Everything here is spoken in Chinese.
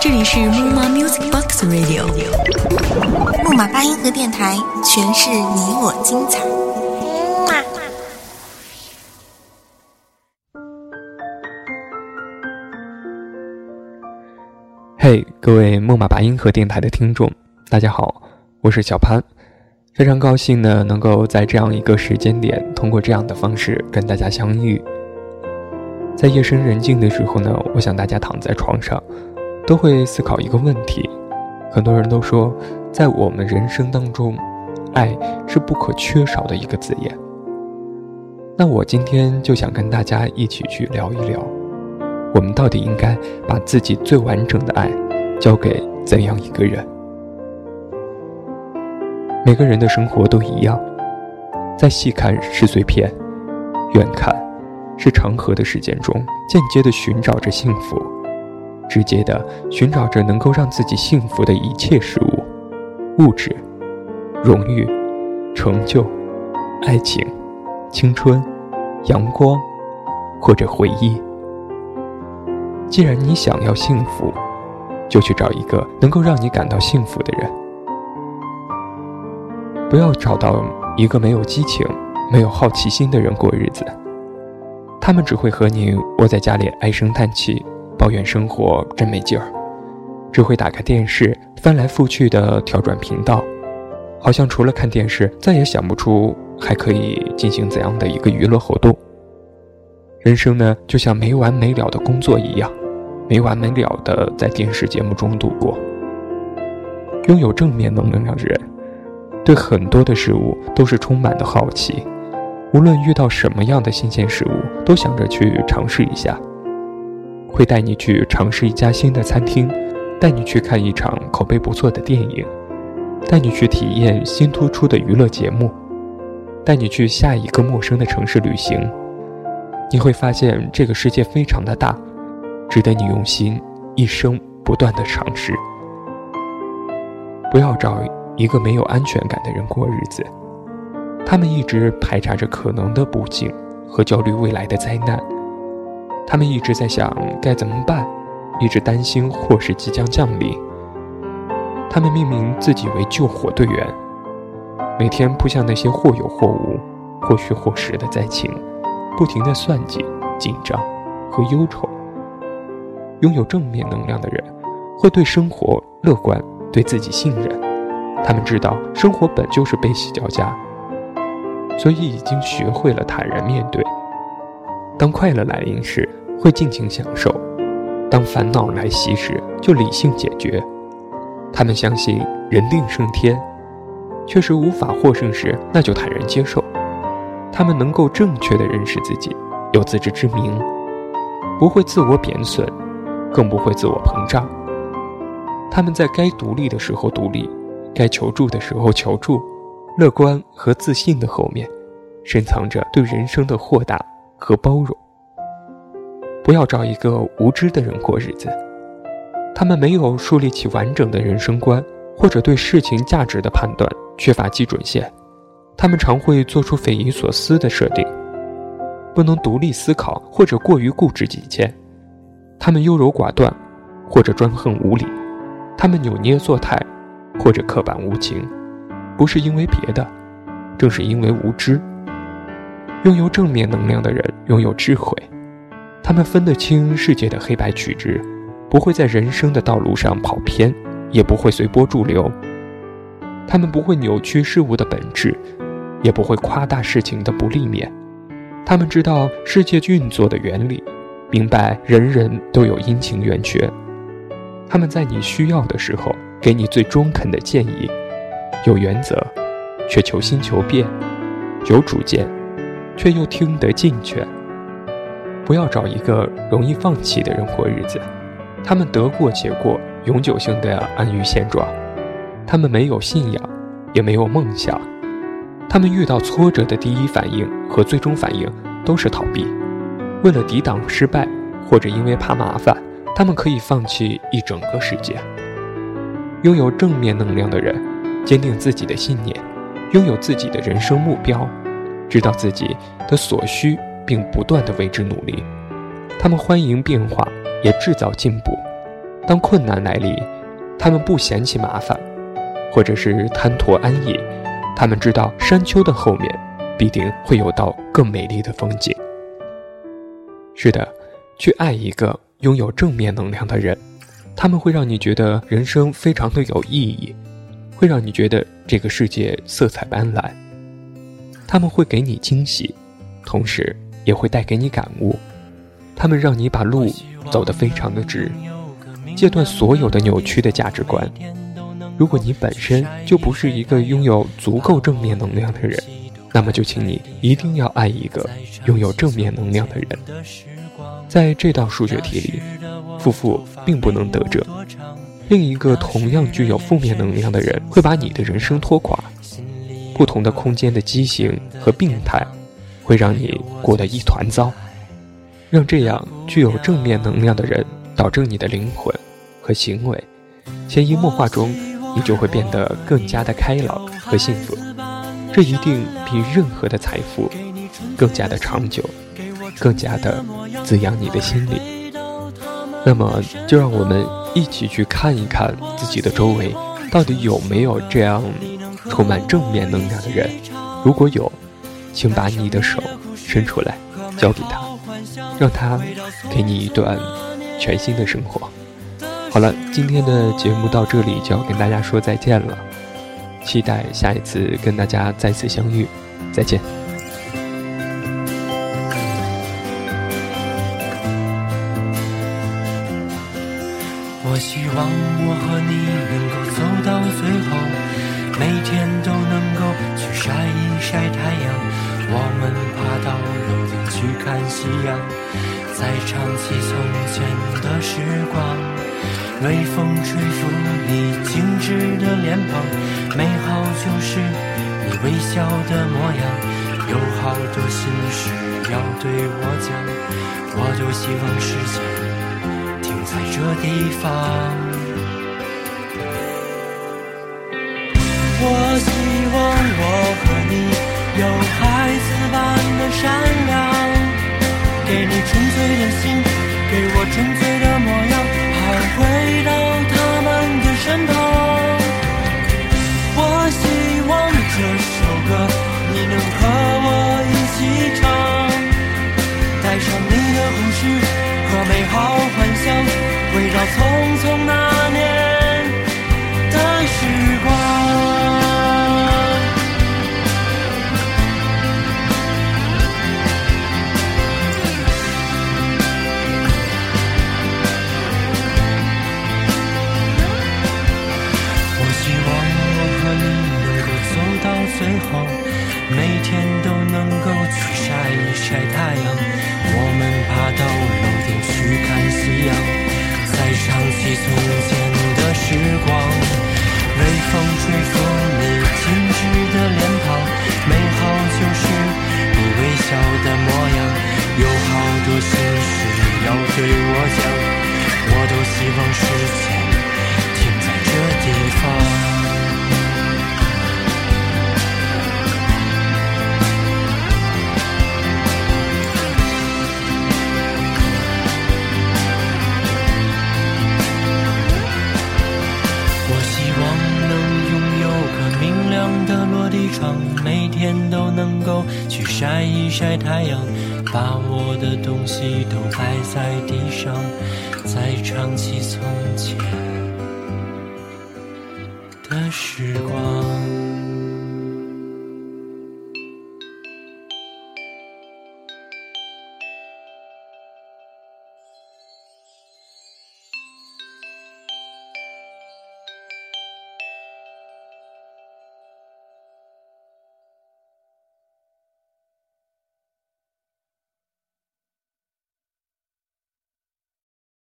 这里是木马 Music Box Radio，木马八音盒电台，诠释你我精彩。嘿，各位木马八音盒电台的听众，大家好，我是小潘，非常高兴呢，能够在这样一个时间点，通过这样的方式跟大家相遇。在夜深人静的时候呢，我想大家躺在床上。都会思考一个问题，很多人都说，在我们人生当中，爱是不可缺少的一个字眼。那我今天就想跟大家一起去聊一聊，我们到底应该把自己最完整的爱交给怎样一个人？每个人的生活都一样，在细看是碎片，远看是长河的时间中，间接的寻找着幸福。直接的寻找着能够让自己幸福的一切事物，物质、荣誉、成就、爱情、青春、阳光，或者回忆。既然你想要幸福，就去找一个能够让你感到幸福的人，不要找到一个没有激情、没有好奇心的人过日子。他们只会和你窝在家里唉声叹气。抱怨生活真没劲儿，只会打开电视翻来覆去的调转频道，好像除了看电视，再也想不出还可以进行怎样的一个娱乐活动。人生呢，就像没完没了的工作一样，没完没了的在电视节目中度过。拥有正面能量的人，对很多的事物都是充满的好奇，无论遇到什么样的新鲜事物，都想着去尝试一下。会带你去尝试一家新的餐厅，带你去看一场口碑不错的电影，带你去体验新突出的娱乐节目，带你去下一个陌生的城市旅行。你会发现这个世界非常的大，值得你用心一生不断的尝试。不要找一个没有安全感的人过日子，他们一直排查着可能的不幸和焦虑未来的灾难。他们一直在想该怎么办，一直担心祸事即将降临。他们命名自己为救火队员，每天扑向那些或有或无、或虚或实的灾情，不停地算计、紧张和忧愁。拥有正面能量的人，会对生活乐观，对自己信任。他们知道生活本就是悲喜交加，所以已经学会了坦然面对。当快乐来临时，会尽情享受；当烦恼来袭时，就理性解决。他们相信人定胜天，确实无法获胜时，那就坦然接受。他们能够正确的认识自己，有自知之明，不会自我贬损，更不会自我膨胀。他们在该独立的时候独立，该求助的时候求助。乐观和自信的后面，深藏着对人生的豁达和包容。不要找一个无知的人过日子，他们没有树立起完整的人生观，或者对事情价值的判断缺乏基准线，他们常会做出匪夷所思的设定，不能独立思考，或者过于固执己见，他们优柔寡断，或者专横无理，他们扭捏作态，或者刻板无情，不是因为别的，正是因为无知。拥有正面能量的人，拥有智慧。他们分得清世界的黑白曲直，不会在人生的道路上跑偏，也不会随波逐流。他们不会扭曲事物的本质，也不会夸大事情的不利面。他们知道世界运作的原理，明白人人都有阴晴圆缺。他们在你需要的时候给你最中肯的建议，有原则，却求新求变；有主见，却又听得进劝。不要找一个容易放弃的人过日子，他们得过且过，永久性的安于现状。他们没有信仰，也没有梦想。他们遇到挫折的第一反应和最终反应都是逃避。为了抵挡失败，或者因为怕麻烦，他们可以放弃一整个世界。拥有正面能量的人，坚定自己的信念，拥有自己的人生目标，知道自己的所需。并不断的为之努力，他们欢迎变化，也制造进步。当困难来临，他们不嫌弃麻烦，或者是贪图安逸。他们知道山丘的后面，必定会有道更美丽的风景。是的，去爱一个拥有正面能量的人，他们会让你觉得人生非常的有意义，会让你觉得这个世界色彩斑斓。他们会给你惊喜，同时也会带给你感悟。他们让你把路走得非常的直，戒断所有的扭曲的价值观。如果你本身就不是一个拥有足够正面能量的人，那么就请你一定要爱一个拥有正面能量的人。在这道数学题里，夫妇并不能得者，另一个同样具有负面能量的人会把你的人生拖垮。不同的空间的畸形和病态，会让你过得一团糟。让这样具有正面能量的人导正你的灵魂和行为，潜移默化中，你就会变得更加的开朗和幸福。这一定比任何的财富更加的长久，更加的滋养你的心灵。那么，就让我们一起去看一看自己的周围，到底有没有这样充满正面能量的人。如果有，请把你的手伸出来，交给他。让他给你一段全新的生活。好了，今天的节目到这里就要跟大家说再见了，期待下一次跟大家再次相遇，再见。每天都能够去晒一晒太阳。我们爬到楼顶去看夕阳。再唱起从前的时光，微风吹拂你精致的脸庞，美好就是你微笑的模样。有好多心事要对我讲，我就希望时间停在这地方。我希望我和你有孩子般的善良。给你纯粹的心，给我纯粹的模样，还回到他们的身旁。我希望这首歌你能和我一起唱，带上你的故事和美好幻想，回到匆匆那对我讲，我都希望时间停在这地方。我希望能拥有个明亮的落地窗每天都能够去晒一晒太阳，把我的东西都摆在地上，再唱起从前的时光。